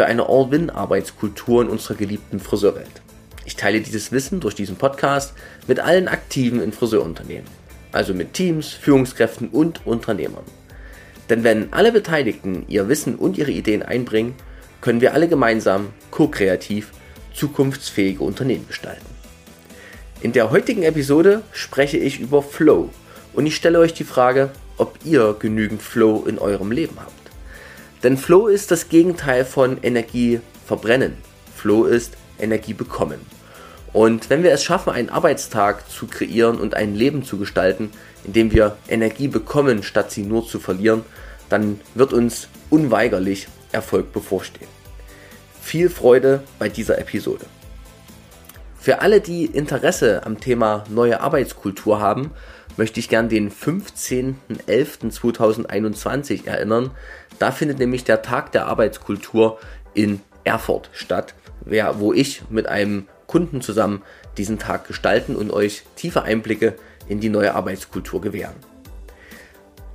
für eine All-Win-Arbeitskultur in unserer geliebten Friseurwelt. Ich teile dieses Wissen durch diesen Podcast mit allen Aktiven in Friseurunternehmen, also mit Teams, Führungskräften und Unternehmern. Denn wenn alle Beteiligten ihr Wissen und ihre Ideen einbringen, können wir alle gemeinsam ko-kreativ zukunftsfähige Unternehmen gestalten. In der heutigen Episode spreche ich über Flow und ich stelle euch die Frage, ob ihr genügend Flow in eurem Leben habt. Denn Flow ist das Gegenteil von Energie verbrennen. Flow ist Energie bekommen. Und wenn wir es schaffen, einen Arbeitstag zu kreieren und ein Leben zu gestalten, in dem wir Energie bekommen, statt sie nur zu verlieren, dann wird uns unweigerlich Erfolg bevorstehen. Viel Freude bei dieser Episode. Für alle, die Interesse am Thema neue Arbeitskultur haben, möchte ich gern den 15.11.2021 erinnern. Da findet nämlich der Tag der Arbeitskultur in Erfurt statt, wo ich mit einem Kunden zusammen diesen Tag gestalten und euch tiefe Einblicke in die neue Arbeitskultur gewähren.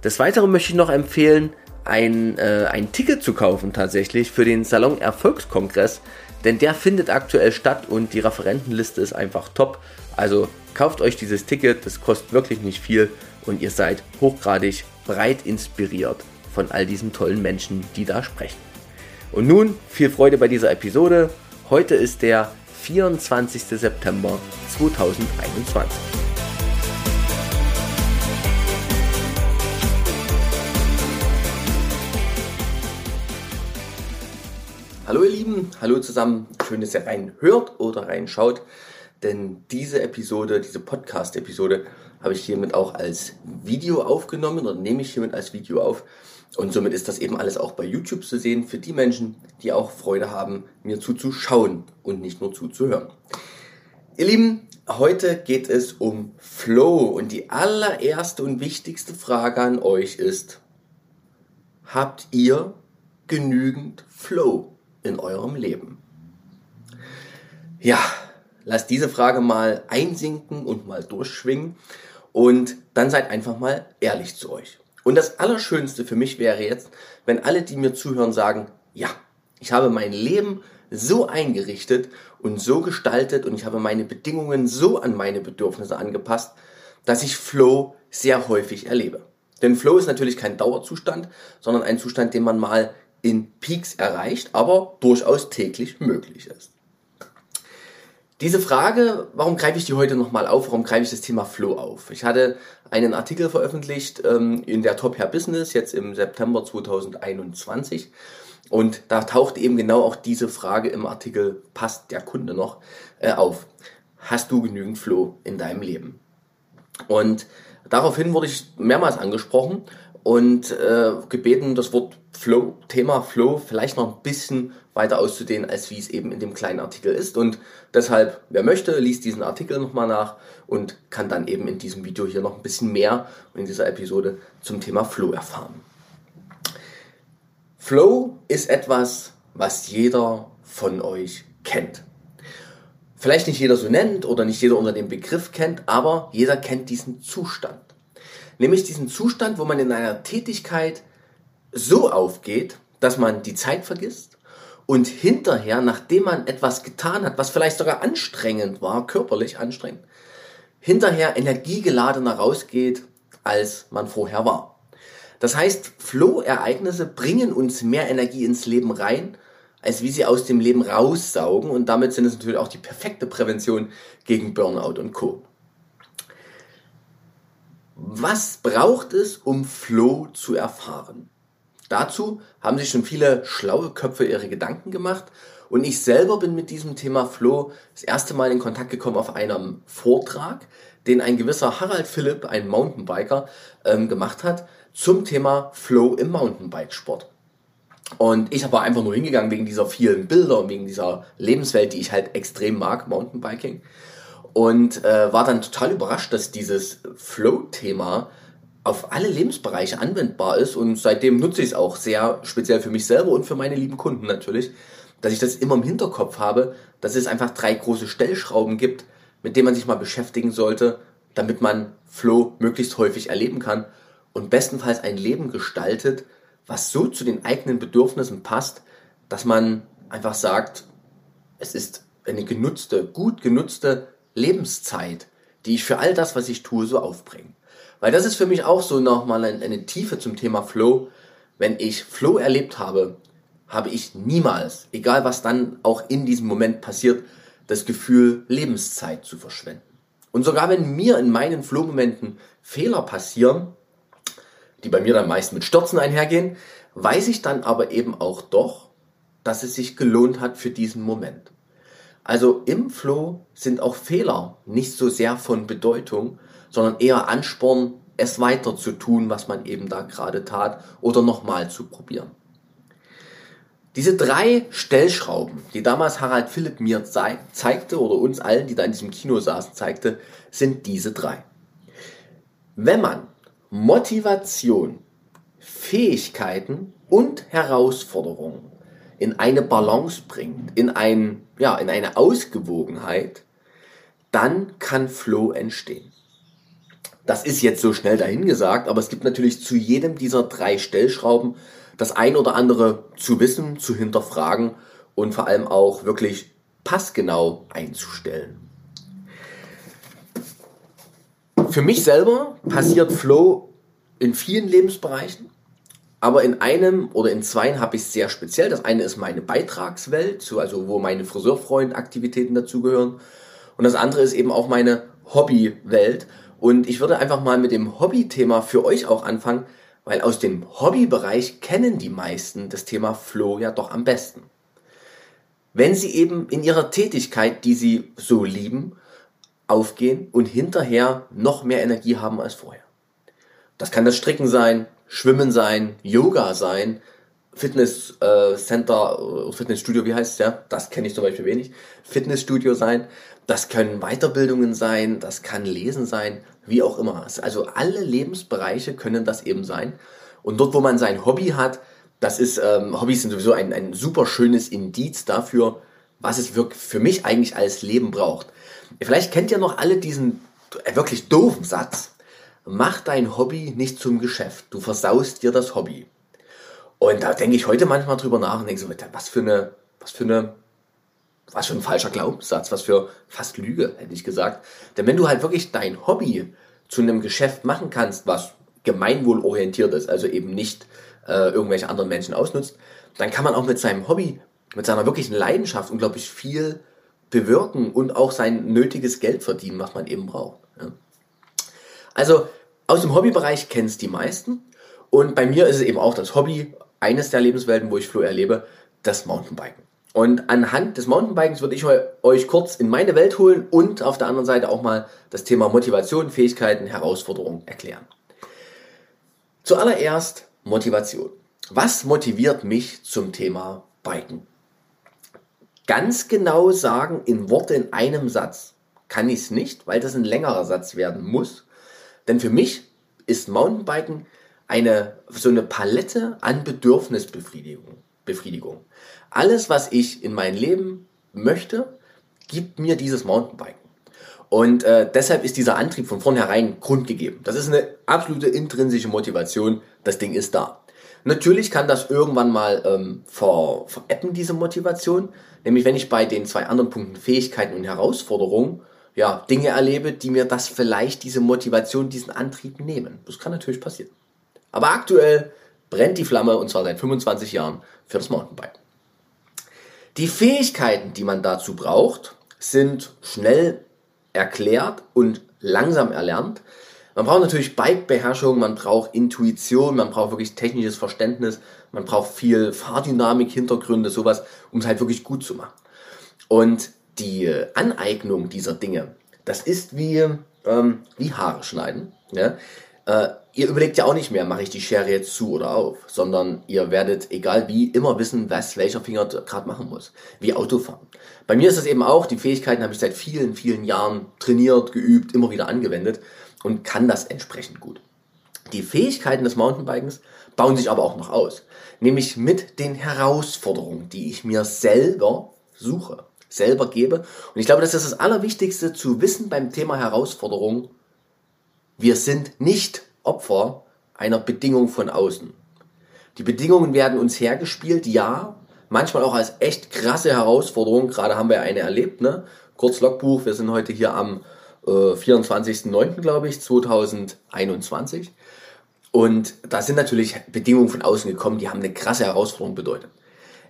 Des Weiteren möchte ich noch empfehlen, ein, äh, ein Ticket zu kaufen tatsächlich für den Salon Erfolgskongress, denn der findet aktuell statt und die Referentenliste ist einfach top. Also kauft euch dieses Ticket, das kostet wirklich nicht viel und ihr seid hochgradig breit inspiriert von all diesen tollen Menschen, die da sprechen. Und nun viel Freude bei dieser Episode. Heute ist der 24. September 2021. Hallo ihr Lieben, hallo zusammen. Schön, dass ihr reinhört oder reinschaut, denn diese Episode, diese Podcast-Episode habe ich hiermit auch als Video aufgenommen oder nehme ich hiermit als Video auf. Und somit ist das eben alles auch bei YouTube zu sehen für die Menschen, die auch Freude haben, mir zuzuschauen und nicht nur zuzuhören. Ihr Lieben, heute geht es um Flow und die allererste und wichtigste Frage an euch ist, habt ihr genügend Flow? in eurem Leben? Ja, lasst diese Frage mal einsinken und mal durchschwingen und dann seid einfach mal ehrlich zu euch. Und das Allerschönste für mich wäre jetzt, wenn alle, die mir zuhören, sagen, ja, ich habe mein Leben so eingerichtet und so gestaltet und ich habe meine Bedingungen so an meine Bedürfnisse angepasst, dass ich Flow sehr häufig erlebe. Denn Flow ist natürlich kein Dauerzustand, sondern ein Zustand, den man mal in Peaks erreicht, aber durchaus täglich möglich ist. Diese Frage, warum greife ich die heute nochmal auf? Warum greife ich das Thema Flow auf? Ich hatte einen Artikel veröffentlicht ähm, in der Top Hair Business jetzt im September 2021 und da taucht eben genau auch diese Frage im Artikel, passt der Kunde noch, äh, auf. Hast du genügend Flow in deinem Leben? Und daraufhin wurde ich mehrmals angesprochen und äh, gebeten, das Wort Flow, Thema Flow vielleicht noch ein bisschen weiter auszudehnen, als wie es eben in dem kleinen Artikel ist. Und deshalb, wer möchte, liest diesen Artikel nochmal nach und kann dann eben in diesem Video hier noch ein bisschen mehr in dieser Episode zum Thema Flow erfahren. Flow ist etwas, was jeder von euch kennt. Vielleicht nicht jeder so nennt oder nicht jeder unter dem Begriff kennt, aber jeder kennt diesen Zustand. Nämlich diesen Zustand, wo man in einer Tätigkeit so aufgeht, dass man die Zeit vergisst und hinterher, nachdem man etwas getan hat, was vielleicht sogar anstrengend war, körperlich anstrengend, hinterher energiegeladener rausgeht, als man vorher war. Das heißt, Flow-Ereignisse bringen uns mehr Energie ins Leben rein, als wie sie aus dem Leben raussaugen und damit sind es natürlich auch die perfekte Prävention gegen Burnout und Co. Was braucht es, um Flow zu erfahren? Dazu haben sich schon viele schlaue Köpfe ihre Gedanken gemacht und ich selber bin mit diesem Thema Flow das erste Mal in Kontakt gekommen auf einem Vortrag, den ein gewisser Harald Philipp, ein Mountainbiker, ähm, gemacht hat zum Thema Flow im Mountainbikesport. Und ich habe einfach nur hingegangen wegen dieser vielen Bilder und wegen dieser Lebenswelt, die ich halt extrem mag, Mountainbiking. Und äh, war dann total überrascht, dass dieses Flow-Thema auf alle Lebensbereiche anwendbar ist. Und seitdem nutze ich es auch sehr speziell für mich selber und für meine lieben Kunden natürlich, dass ich das immer im Hinterkopf habe, dass es einfach drei große Stellschrauben gibt, mit denen man sich mal beschäftigen sollte, damit man Flow möglichst häufig erleben kann und bestenfalls ein Leben gestaltet, was so zu den eigenen Bedürfnissen passt, dass man einfach sagt, es ist eine genutzte, gut genutzte Lebenszeit, die ich für all das, was ich tue, so aufbringe. Weil das ist für mich auch so nochmal eine Tiefe zum Thema Flow. Wenn ich Flow erlebt habe, habe ich niemals, egal was dann auch in diesem Moment passiert, das Gefühl, Lebenszeit zu verschwenden. Und sogar wenn mir in meinen Flow-Momenten Fehler passieren, die bei mir dann meist mit Stürzen einhergehen, weiß ich dann aber eben auch doch, dass es sich gelohnt hat für diesen Moment. Also im Flow sind auch Fehler nicht so sehr von Bedeutung, sondern eher Ansporn, es weiter zu tun, was man eben da gerade tat oder nochmal zu probieren. Diese drei Stellschrauben, die damals Harald Philipp mir zeigte oder uns allen, die da in diesem Kino saßen, zeigte, sind diese drei. Wenn man Motivation, Fähigkeiten und Herausforderungen in eine Balance bringt, in, ein, ja, in eine Ausgewogenheit, dann kann Flow entstehen. Das ist jetzt so schnell dahingesagt, aber es gibt natürlich zu jedem dieser drei Stellschrauben das ein oder andere zu wissen, zu hinterfragen und vor allem auch wirklich passgenau einzustellen. Für mich selber passiert Flow in vielen Lebensbereichen, aber in einem oder in zwei habe ich es sehr speziell. Das eine ist meine Beitragswelt, also wo meine Friseurfreund-Aktivitäten dazugehören. Und das andere ist eben auch meine Hobbywelt. Und ich würde einfach mal mit dem Hobby-Thema für euch auch anfangen, weil aus dem Hobbybereich kennen die meisten das Thema Flow ja doch am besten. Wenn sie eben in ihrer Tätigkeit, die sie so lieben, aufgehen und hinterher noch mehr Energie haben als vorher. Das kann das Stricken sein, Schwimmen sein, Yoga sein, Fitnesscenter, äh, Fitnessstudio, wie heißt es ja? Das kenne ich zum Beispiel wenig. Fitnessstudio sein. Das können Weiterbildungen sein, das kann Lesen sein, wie auch immer. Also alle Lebensbereiche können das eben sein. Und dort, wo man sein Hobby hat, das ist, ähm, Hobbys sind sowieso ein, ein super schönes Indiz dafür, was es für mich eigentlich als Leben braucht. Vielleicht kennt ihr noch alle diesen äh, wirklich doofen Satz. Mach dein Hobby nicht zum Geschäft. Du versaust dir das Hobby. Und da denke ich heute manchmal drüber nach und denke so, was für eine, was für eine, was für ein falscher Glaubenssatz, was für fast Lüge, hätte ich gesagt. Denn wenn du halt wirklich dein Hobby zu einem Geschäft machen kannst, was gemeinwohlorientiert ist, also eben nicht äh, irgendwelche anderen Menschen ausnutzt, dann kann man auch mit seinem Hobby, mit seiner wirklichen Leidenschaft unglaublich viel bewirken und auch sein nötiges Geld verdienen, was man eben braucht. Ja. Also aus dem Hobbybereich kennen es die meisten. Und bei mir ist es eben auch das Hobby, eines der Lebenswelten, wo ich Flo erlebe, das Mountainbiken. Und anhand des Mountainbikens würde ich euch kurz in meine Welt holen und auf der anderen Seite auch mal das Thema Motivation, Fähigkeiten, Herausforderungen erklären. Zuallererst Motivation. Was motiviert mich zum Thema Biken? Ganz genau sagen in Worte in einem Satz kann ich es nicht, weil das ein längerer Satz werden muss. Denn für mich ist Mountainbiken eine, so eine Palette an Bedürfnisbefriedigung. Befriedigung. Alles, was ich in mein Leben möchte, gibt mir dieses Mountainbiken. Und äh, deshalb ist dieser Antrieb von vornherein grundgegeben. Das ist eine absolute intrinsische Motivation. Das Ding ist da. Natürlich kann das irgendwann mal ähm, ver, veräppen, diese Motivation. Nämlich wenn ich bei den zwei anderen Punkten Fähigkeiten und Herausforderungen ja, Dinge erlebe, die mir das vielleicht, diese Motivation, diesen Antrieb nehmen. Das kann natürlich passieren. Aber aktuell brennt die Flamme und zwar seit 25 Jahren für das Mountainbike. Die Fähigkeiten, die man dazu braucht, sind schnell erklärt und langsam erlernt. Man braucht natürlich Bike-Beherrschung, man braucht Intuition, man braucht wirklich technisches Verständnis, man braucht viel Fahrdynamik, Hintergründe, sowas, um es halt wirklich gut zu machen. Und die Aneignung dieser Dinge, das ist wie, ähm, wie Haare schneiden. Ja? Äh, ihr überlegt ja auch nicht mehr, mache ich die Schere jetzt zu oder auf, sondern ihr werdet, egal wie, immer wissen, was welcher Finger gerade machen muss. Wie Autofahren. Bei mir ist das eben auch, die Fähigkeiten habe ich seit vielen, vielen Jahren trainiert, geübt, immer wieder angewendet und kann das entsprechend gut. Die Fähigkeiten des Mountainbikens bauen sich aber auch noch aus. Nämlich mit den Herausforderungen, die ich mir selber suche, selber gebe. Und ich glaube, das ist das Allerwichtigste zu wissen beim Thema Herausforderungen. Wir sind nicht Opfer einer Bedingung von außen. Die Bedingungen werden uns hergespielt, ja, manchmal auch als echt krasse Herausforderung. Gerade haben wir eine erlebt, ne? Kurz Logbuch, wir sind heute hier am äh, 24.09., glaube ich, 2021. Und da sind natürlich Bedingungen von außen gekommen, die haben eine krasse Herausforderung bedeutet.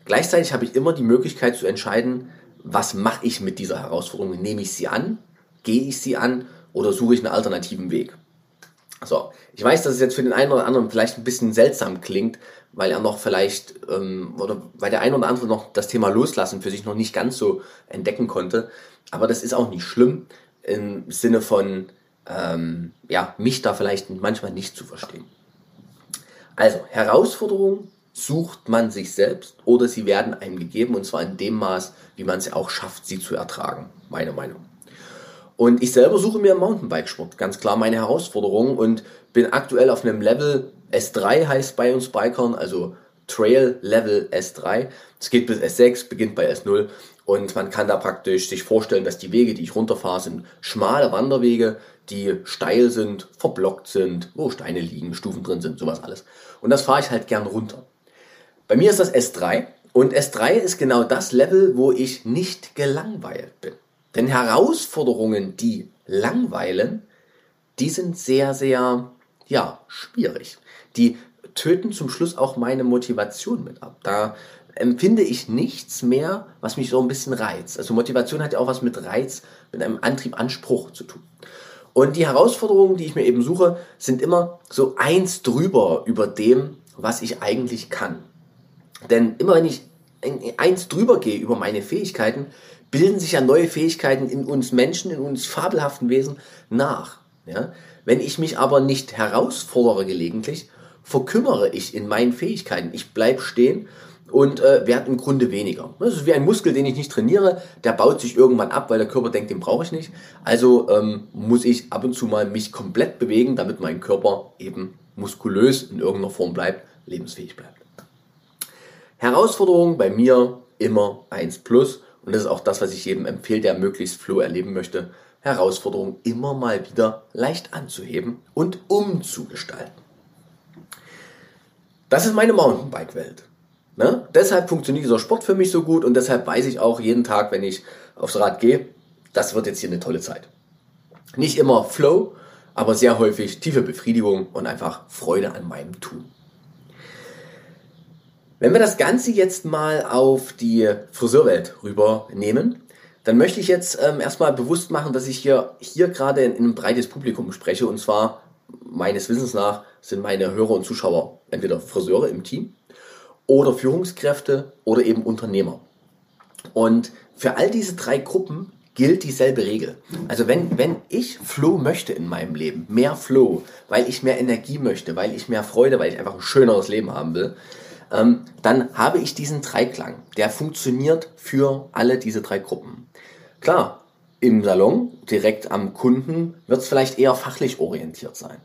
Gleichzeitig habe ich immer die Möglichkeit zu entscheiden, was mache ich mit dieser Herausforderung? Nehme ich sie an? Gehe ich sie an? Oder suche ich einen alternativen Weg? So, ich weiß, dass es jetzt für den einen oder anderen vielleicht ein bisschen seltsam klingt, weil er noch vielleicht, ähm, oder weil der eine oder andere noch das Thema Loslassen für sich noch nicht ganz so entdecken konnte. Aber das ist auch nicht schlimm im Sinne von, ähm, ja, mich da vielleicht manchmal nicht zu verstehen. Also, Herausforderungen sucht man sich selbst oder sie werden einem gegeben und zwar in dem Maß, wie man es auch schafft, sie zu ertragen. Meine Meinung. Und ich selber suche mir im Mountainbikesport ganz klar meine Herausforderungen und bin aktuell auf einem Level S3 heißt bei uns Bikern, also Trail Level S3. Es geht bis S6, beginnt bei S0 und man kann da praktisch sich vorstellen, dass die Wege, die ich runterfahre, sind schmale Wanderwege, die steil sind, verblockt sind, wo Steine liegen, Stufen drin sind, sowas alles. Und das fahre ich halt gern runter. Bei mir ist das S3 und S3 ist genau das Level, wo ich nicht gelangweilt bin. Denn Herausforderungen, die langweilen, die sind sehr, sehr, ja, schwierig. Die töten zum Schluss auch meine Motivation mit ab. Da empfinde ich nichts mehr, was mich so ein bisschen reizt. Also Motivation hat ja auch was mit Reiz, mit einem Antrieb, Anspruch zu tun. Und die Herausforderungen, die ich mir eben suche, sind immer so eins drüber über dem, was ich eigentlich kann. Denn immer wenn ich eins drüber gehe über meine Fähigkeiten, bilden sich ja neue Fähigkeiten in uns Menschen, in uns fabelhaften Wesen nach. Ja? Wenn ich mich aber nicht herausfordere gelegentlich, verkümmere ich in meinen Fähigkeiten. Ich bleibe stehen und äh, werde im Grunde weniger. Das ist wie ein Muskel, den ich nicht trainiere, der baut sich irgendwann ab, weil der Körper denkt, den brauche ich nicht. Also ähm, muss ich ab und zu mal mich komplett bewegen, damit mein Körper eben muskulös in irgendeiner Form bleibt, lebensfähig bleibt. Herausforderung bei mir immer 1 plus und das ist auch das, was ich jedem empfehle, der möglichst Flow erleben möchte, Herausforderungen immer mal wieder leicht anzuheben und umzugestalten. Das ist meine Mountainbike-Welt. Ne? Deshalb funktioniert dieser Sport für mich so gut und deshalb weiß ich auch jeden Tag, wenn ich aufs Rad gehe, das wird jetzt hier eine tolle Zeit. Nicht immer Flow, aber sehr häufig tiefe Befriedigung und einfach Freude an meinem Tun. Wenn wir das Ganze jetzt mal auf die Friseurwelt rübernehmen, dann möchte ich jetzt ähm, erstmal bewusst machen, dass ich hier, hier gerade in, in ein breites Publikum spreche und zwar meines Wissens nach sind meine Hörer und Zuschauer entweder Friseure im Team oder Führungskräfte oder eben Unternehmer. Und für all diese drei Gruppen gilt dieselbe Regel. Also wenn, wenn ich Flow möchte in meinem Leben, mehr Flow, weil ich mehr Energie möchte, weil ich mehr Freude, weil ich einfach ein schöneres Leben haben will, ähm, dann habe ich diesen Dreiklang. Der funktioniert für alle diese drei Gruppen. Klar, im Salon, direkt am Kunden, wird es vielleicht eher fachlich orientiert sein.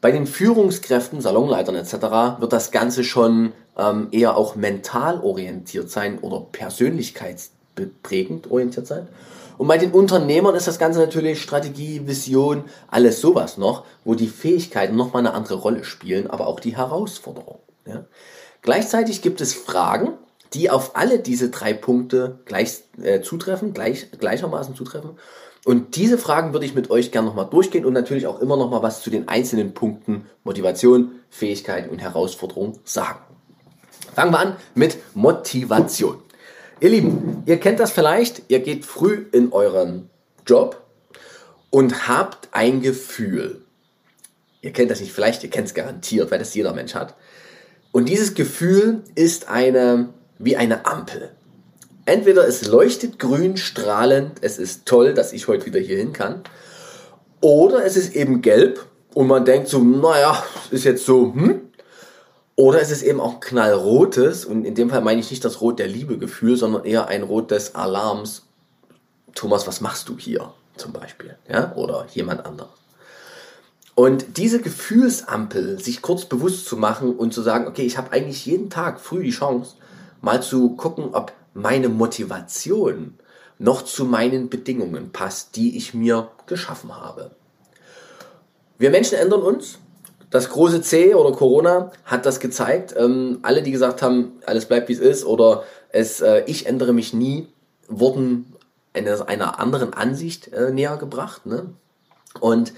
Bei den Führungskräften, Salonleitern etc. wird das Ganze schon ähm, eher auch mental orientiert sein oder persönlichkeitsprägend orientiert sein. Und bei den Unternehmern ist das Ganze natürlich Strategie, Vision, alles sowas noch, wo die Fähigkeiten nochmal eine andere Rolle spielen, aber auch die Herausforderung. Ja? Gleichzeitig gibt es Fragen, die auf alle diese drei Punkte gleich äh, zutreffen, gleich, gleichermaßen zutreffen. Und diese Fragen würde ich mit euch gerne nochmal durchgehen und natürlich auch immer nochmal was zu den einzelnen Punkten Motivation, Fähigkeit und Herausforderung sagen. Fangen wir an mit Motivation. Ihr Lieben, ihr kennt das vielleicht, ihr geht früh in euren Job und habt ein Gefühl. Ihr kennt das nicht vielleicht, ihr kennt es garantiert, weil das jeder Mensch hat. Und dieses Gefühl ist eine, wie eine Ampel. Entweder es leuchtet grün strahlend, es ist toll, dass ich heute wieder hier hin kann, oder es ist eben gelb und man denkt so, naja, ist jetzt so, hm? Oder ist es eben auch knallrotes, und in dem Fall meine ich nicht das Rot der Liebegefühl, sondern eher ein Rot des Alarms. Thomas, was machst du hier? Zum Beispiel, ja? Oder jemand anderes. Und diese Gefühlsampel, sich kurz bewusst zu machen und zu sagen, okay, ich habe eigentlich jeden Tag früh die Chance, mal zu gucken, ob meine Motivation noch zu meinen Bedingungen passt, die ich mir geschaffen habe. Wir Menschen ändern uns. Das große C oder Corona hat das gezeigt. Ähm, alle, die gesagt haben, alles bleibt wie es ist oder es, äh, ich ändere mich nie, wurden einer, anderen Ansicht äh, näher gebracht. Ne? Und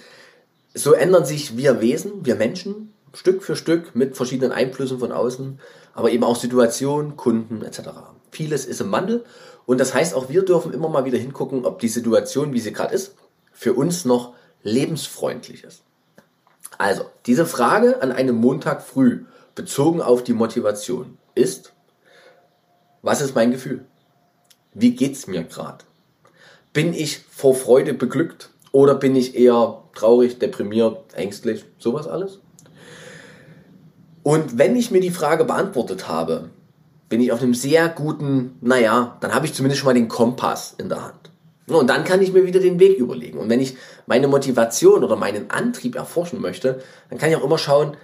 so ändern sich wir Wesen, wir Menschen, Stück für Stück mit verschiedenen Einflüssen von außen, aber eben auch Situationen, Kunden etc. Vieles ist im Wandel und das heißt auch wir dürfen immer mal wieder hingucken, ob die Situation, wie sie gerade ist, für uns noch lebensfreundlich ist. Also, diese Frage an einem Montag früh bezogen auf die Motivation ist, was ist mein Gefühl? Wie geht's mir gerade? Bin ich vor Freude beglückt oder bin ich eher traurig, deprimiert, ängstlich, sowas alles? Und wenn ich mir die Frage beantwortet habe, bin ich auf einem sehr guten, naja, dann habe ich zumindest schon mal den Kompass in der Hand. Und dann kann ich mir wieder den Weg überlegen. Und wenn ich meine Motivation oder meinen Antrieb erforschen möchte, dann kann ich auch immer schauen,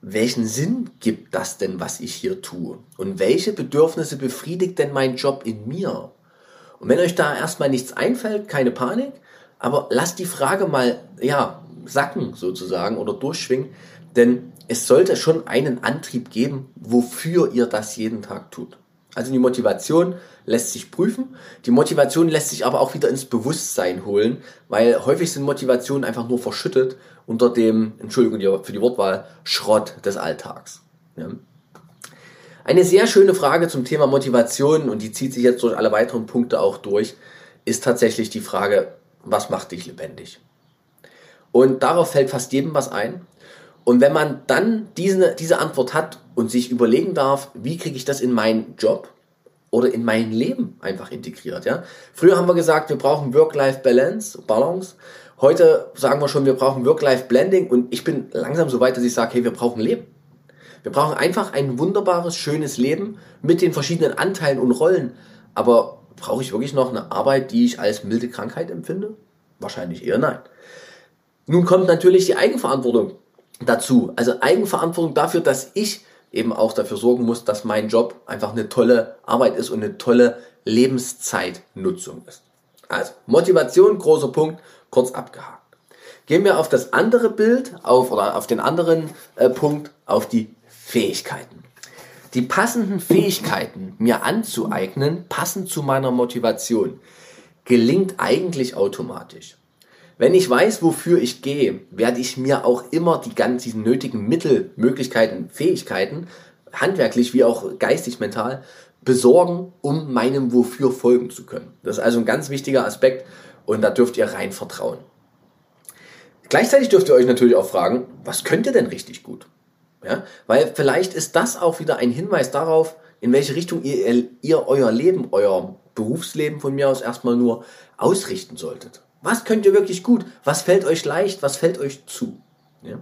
welchen Sinn gibt das denn, was ich hier tue? Und welche Bedürfnisse befriedigt denn mein Job in mir? Und wenn euch da erstmal nichts einfällt, keine Panik, aber lasst die Frage mal, ja, sacken sozusagen oder durchschwingen, denn es sollte schon einen Antrieb geben, wofür ihr das jeden Tag tut. Also die Motivation lässt sich prüfen. Die Motivation lässt sich aber auch wieder ins Bewusstsein holen, weil häufig sind Motivationen einfach nur verschüttet unter dem, Entschuldigung für die Wortwahl, Schrott des Alltags. Ja. Eine sehr schöne Frage zum Thema Motivation und die zieht sich jetzt durch alle weiteren Punkte auch durch, ist tatsächlich die Frage, was macht dich lebendig? Und darauf fällt fast jedem was ein. Und wenn man dann diese, diese Antwort hat und sich überlegen darf, wie kriege ich das in meinen Job oder in mein Leben einfach integriert, ja? Früher haben wir gesagt, wir brauchen Work-Life-Balance, Balance. Heute sagen wir schon, wir brauchen Work-Life-Blending und ich bin langsam so weit, dass ich sage, hey, wir brauchen Leben. Wir brauchen einfach ein wunderbares, schönes Leben mit den verschiedenen Anteilen und Rollen. Aber brauche ich wirklich noch eine Arbeit, die ich als milde Krankheit empfinde? Wahrscheinlich eher nein. Nun kommt natürlich die Eigenverantwortung dazu. Also Eigenverantwortung dafür, dass ich eben auch dafür sorgen muss, dass mein Job einfach eine tolle Arbeit ist und eine tolle Lebenszeitnutzung ist. Also Motivation, großer Punkt, kurz abgehakt. Gehen wir auf das andere Bild, auf oder auf den anderen äh, Punkt, auf die Fähigkeiten. Die passenden Fähigkeiten mir anzueignen, passend zu meiner Motivation, gelingt eigentlich automatisch. Wenn ich weiß, wofür ich gehe, werde ich mir auch immer die ganzen nötigen Mittel, Möglichkeiten, Fähigkeiten, handwerklich wie auch geistig, mental, besorgen, um meinem Wofür folgen zu können. Das ist also ein ganz wichtiger Aspekt und da dürft ihr rein vertrauen. Gleichzeitig dürft ihr euch natürlich auch fragen, was könnt ihr denn richtig gut? Ja, weil vielleicht ist das auch wieder ein Hinweis darauf, in welche Richtung ihr, ihr euer Leben, euer Berufsleben von mir aus erstmal nur ausrichten solltet. Was könnt ihr wirklich gut? Was fällt euch leicht? Was fällt euch zu? Ja?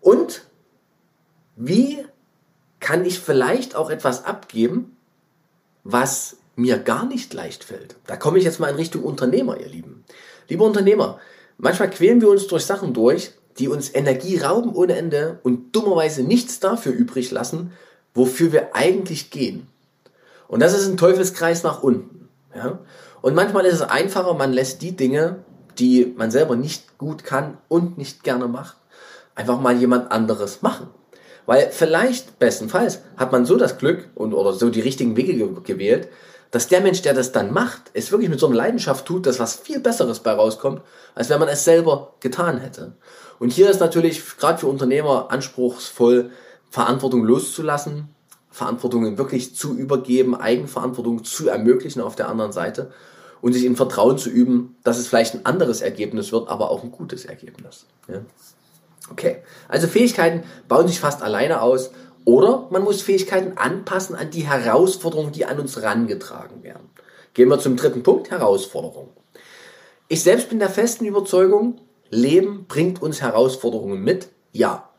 Und wie kann ich vielleicht auch etwas abgeben, was mir gar nicht leicht fällt? Da komme ich jetzt mal in Richtung Unternehmer, ihr Lieben. Liebe Unternehmer, manchmal quälen wir uns durch Sachen durch, die uns Energie rauben ohne Ende und dummerweise nichts dafür übrig lassen, wofür wir eigentlich gehen. Und das ist ein Teufelskreis nach unten. Ja? Und manchmal ist es einfacher, man lässt die Dinge, die man selber nicht gut kann und nicht gerne macht, einfach mal jemand anderes machen. Weil vielleicht, bestenfalls, hat man so das Glück und oder so die richtigen Wege ge gewählt, dass der Mensch, der das dann macht, es wirklich mit so einer Leidenschaft tut, dass was viel Besseres bei rauskommt, als wenn man es selber getan hätte. Und hier ist natürlich gerade für Unternehmer anspruchsvoll, Verantwortung loszulassen, Verantwortung wirklich zu übergeben, Eigenverantwortung zu ermöglichen auf der anderen Seite und sich in Vertrauen zu üben, dass es vielleicht ein anderes Ergebnis wird, aber auch ein gutes Ergebnis. Ja? Okay, also Fähigkeiten bauen sich fast alleine aus oder man muss Fähigkeiten anpassen an die Herausforderungen, die an uns rangetragen werden. Gehen wir zum dritten Punkt, Herausforderung. Ich selbst bin der festen Überzeugung, Leben bringt uns Herausforderungen mit? Ja.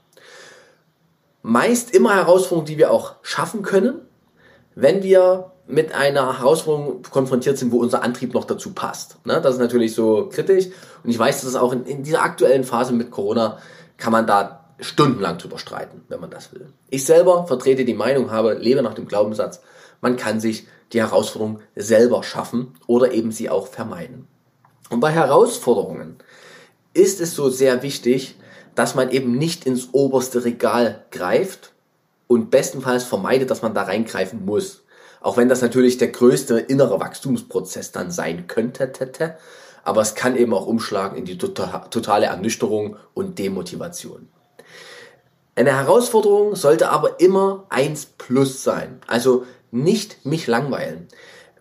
Meist immer Herausforderungen, die wir auch schaffen können, wenn wir mit einer Herausforderung konfrontiert sind, wo unser Antrieb noch dazu passt. Ne? Das ist natürlich so kritisch. Und ich weiß, dass es auch in, in dieser aktuellen Phase mit Corona kann man da stundenlang drüber streiten, wenn man das will. Ich selber vertrete die Meinung, habe, lebe nach dem Glaubenssatz, man kann sich die Herausforderung selber schaffen oder eben sie auch vermeiden. Und bei Herausforderungen ist es so sehr wichtig, dass man eben nicht ins oberste Regal greift und bestenfalls vermeidet, dass man da reingreifen muss. Auch wenn das natürlich der größte innere Wachstumsprozess dann sein könnte, aber es kann eben auch umschlagen in die tota-, totale Ernüchterung und Demotivation. Eine Herausforderung sollte aber immer 1 plus sein. Also nicht mich langweilen.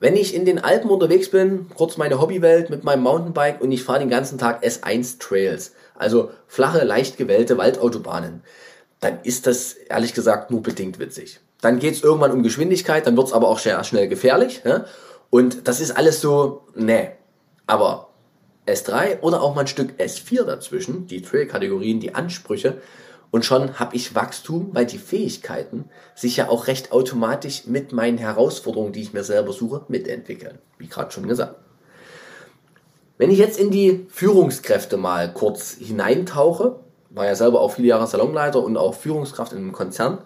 Wenn ich in den Alpen unterwegs bin, kurz meine Hobbywelt mit meinem Mountainbike und ich fahre den ganzen Tag S1 Trails, also flache, leicht gewellte Waldautobahnen, dann ist das ehrlich gesagt nur bedingt witzig. Dann geht es irgendwann um Geschwindigkeit, dann wird es aber auch sehr schnell gefährlich. Ja? Und das ist alles so, ne. Aber S3 oder auch mal ein Stück S4 dazwischen, die Trail-Kategorien, die Ansprüche, und schon habe ich Wachstum, weil die Fähigkeiten sich ja auch recht automatisch mit meinen Herausforderungen, die ich mir selber suche, mitentwickeln. Wie gerade schon gesagt. Wenn ich jetzt in die Führungskräfte mal kurz hineintauche, war ja selber auch viele Jahre Salonleiter und auch Führungskraft in einem Konzern,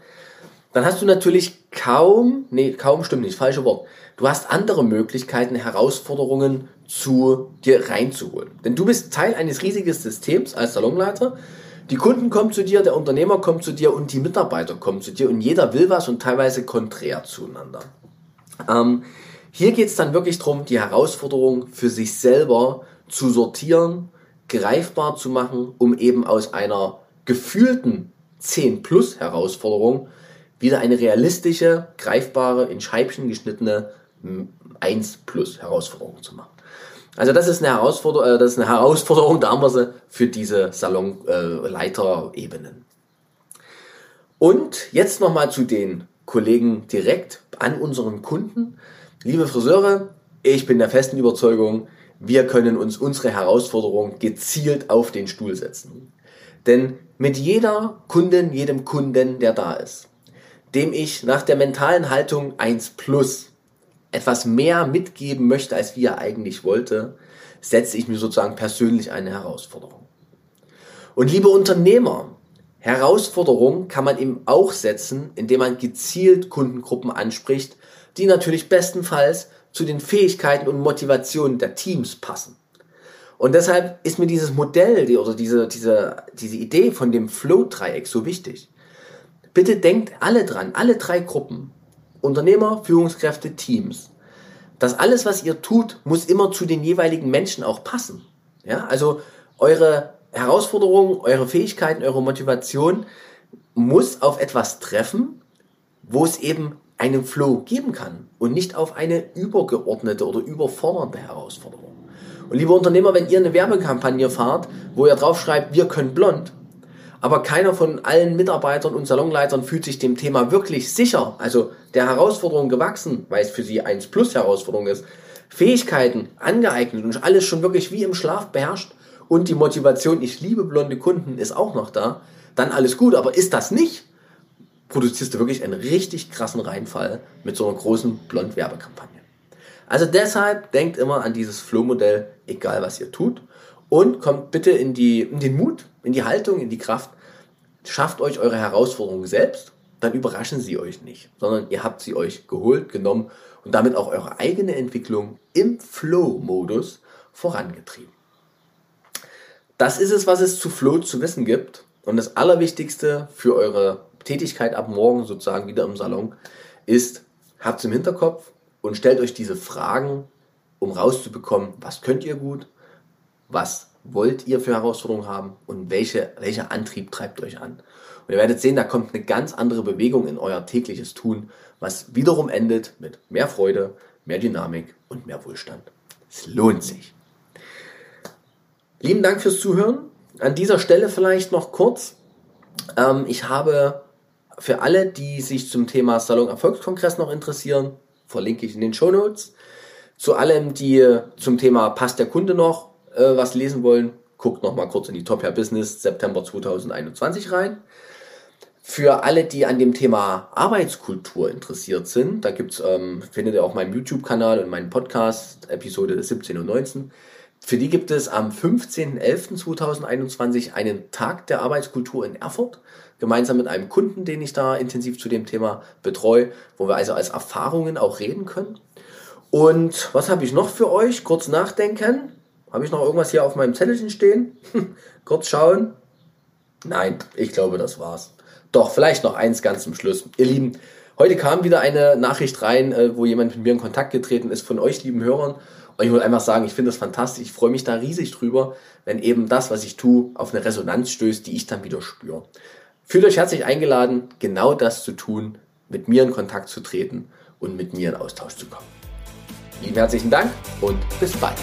dann hast du natürlich kaum, nee, kaum stimmt nicht, falsche Wort. Du hast andere Möglichkeiten, Herausforderungen zu dir reinzuholen. Denn du bist Teil eines riesigen Systems als Salonleiter die Kunden kommen zu dir, der Unternehmer kommt zu dir und die Mitarbeiter kommen zu dir und jeder will was und teilweise konträr zueinander. Ähm, hier geht es dann wirklich darum, die Herausforderung für sich selber zu sortieren, greifbar zu machen, um eben aus einer gefühlten 10 plus Herausforderung wieder eine realistische, greifbare, in Scheibchen geschnittene 1 plus Herausforderung zu machen. Also das ist eine Herausforderung, äh, das ist eine Herausforderung damals für diese Salonleiterebenen. Äh, Und jetzt nochmal zu den Kollegen direkt an unseren Kunden. Liebe Friseure, ich bin der festen Überzeugung, wir können uns unsere Herausforderung gezielt auf den Stuhl setzen. Denn mit jeder Kundin, jedem Kunden, der da ist, dem ich nach der mentalen Haltung 1 plus etwas mehr mitgeben möchte, als wie er eigentlich wollte, setze ich mir sozusagen persönlich eine Herausforderung. Und liebe Unternehmer, Herausforderung kann man eben auch setzen, indem man gezielt Kundengruppen anspricht, die natürlich bestenfalls zu den Fähigkeiten und Motivationen der Teams passen. Und deshalb ist mir dieses Modell oder diese, diese, diese Idee von dem Flow-Dreieck so wichtig. Bitte denkt alle dran, alle drei Gruppen Unternehmer, Führungskräfte, Teams. Das alles, was ihr tut, muss immer zu den jeweiligen Menschen auch passen. Ja, also eure Herausforderungen, eure Fähigkeiten, eure Motivation muss auf etwas treffen, wo es eben einen Flow geben kann und nicht auf eine übergeordnete oder überfordernde Herausforderung. Und liebe Unternehmer, wenn ihr eine Werbekampagne fahrt, wo ihr drauf schreibt, wir können blond, aber keiner von allen Mitarbeitern und Salonleitern fühlt sich dem Thema wirklich sicher, also der Herausforderung gewachsen, weil es für sie 1 plus Herausforderung ist, Fähigkeiten angeeignet und alles schon wirklich wie im Schlaf beherrscht. Und die Motivation, ich liebe blonde Kunden, ist auch noch da, dann alles gut, aber ist das nicht, produzierst du wirklich einen richtig krassen Reinfall mit so einer großen Blond-Werbekampagne. Also deshalb denkt immer an dieses Flow-Modell, egal was ihr tut. Und kommt bitte in, die, in den Mut, in die Haltung, in die Kraft. Schafft euch eure Herausforderungen selbst, dann überraschen sie euch nicht, sondern ihr habt sie euch geholt, genommen und damit auch eure eigene Entwicklung im Flow-Modus vorangetrieben. Das ist es, was es zu Flow zu wissen gibt. Und das Allerwichtigste für eure Tätigkeit ab morgen sozusagen wieder im Salon ist, habt es im Hinterkopf und stellt euch diese Fragen, um rauszubekommen, was könnt ihr gut, was wollt ihr für Herausforderungen haben und welche, welcher Antrieb treibt euch an. Und ihr werdet sehen, da kommt eine ganz andere Bewegung in euer tägliches Tun, was wiederum endet mit mehr Freude, mehr Dynamik und mehr Wohlstand. Es lohnt sich. Lieben Dank fürs Zuhören. An dieser Stelle vielleicht noch kurz. Ähm, ich habe für alle, die sich zum Thema Salon Erfolgskongress noch interessieren, verlinke ich in den Show Notes. Zu allem, die zum Thema passt der Kunde noch äh, was lesen wollen, guckt nochmal kurz in die Top Hair Business September 2021 rein. Für alle, die an dem Thema Arbeitskultur interessiert sind, da gibt's, ähm, findet ihr auch meinen YouTube-Kanal und meinen Podcast, Episode 17 und 19. Für die gibt es am 15.11.2021 einen Tag der Arbeitskultur in Erfurt, gemeinsam mit einem Kunden, den ich da intensiv zu dem Thema betreue, wo wir also als Erfahrungen auch reden können. Und was habe ich noch für euch? Kurz nachdenken. Habe ich noch irgendwas hier auf meinem Zettelchen stehen? Kurz schauen. Nein, ich glaube, das war's. Doch, vielleicht noch eins ganz zum Schluss. Ihr Lieben, heute kam wieder eine Nachricht rein, äh, wo jemand mit mir in Kontakt getreten ist von euch, lieben Hörern. Und ich wollte einfach sagen, ich finde das fantastisch. Ich freue mich da riesig drüber, wenn eben das, was ich tue, auf eine Resonanz stößt, die ich dann wieder spüre. Fühlt euch herzlich eingeladen, genau das zu tun, mit mir in Kontakt zu treten und mit mir in Austausch zu kommen. Lieben herzlichen Dank und bis bald.